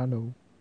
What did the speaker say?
Hello.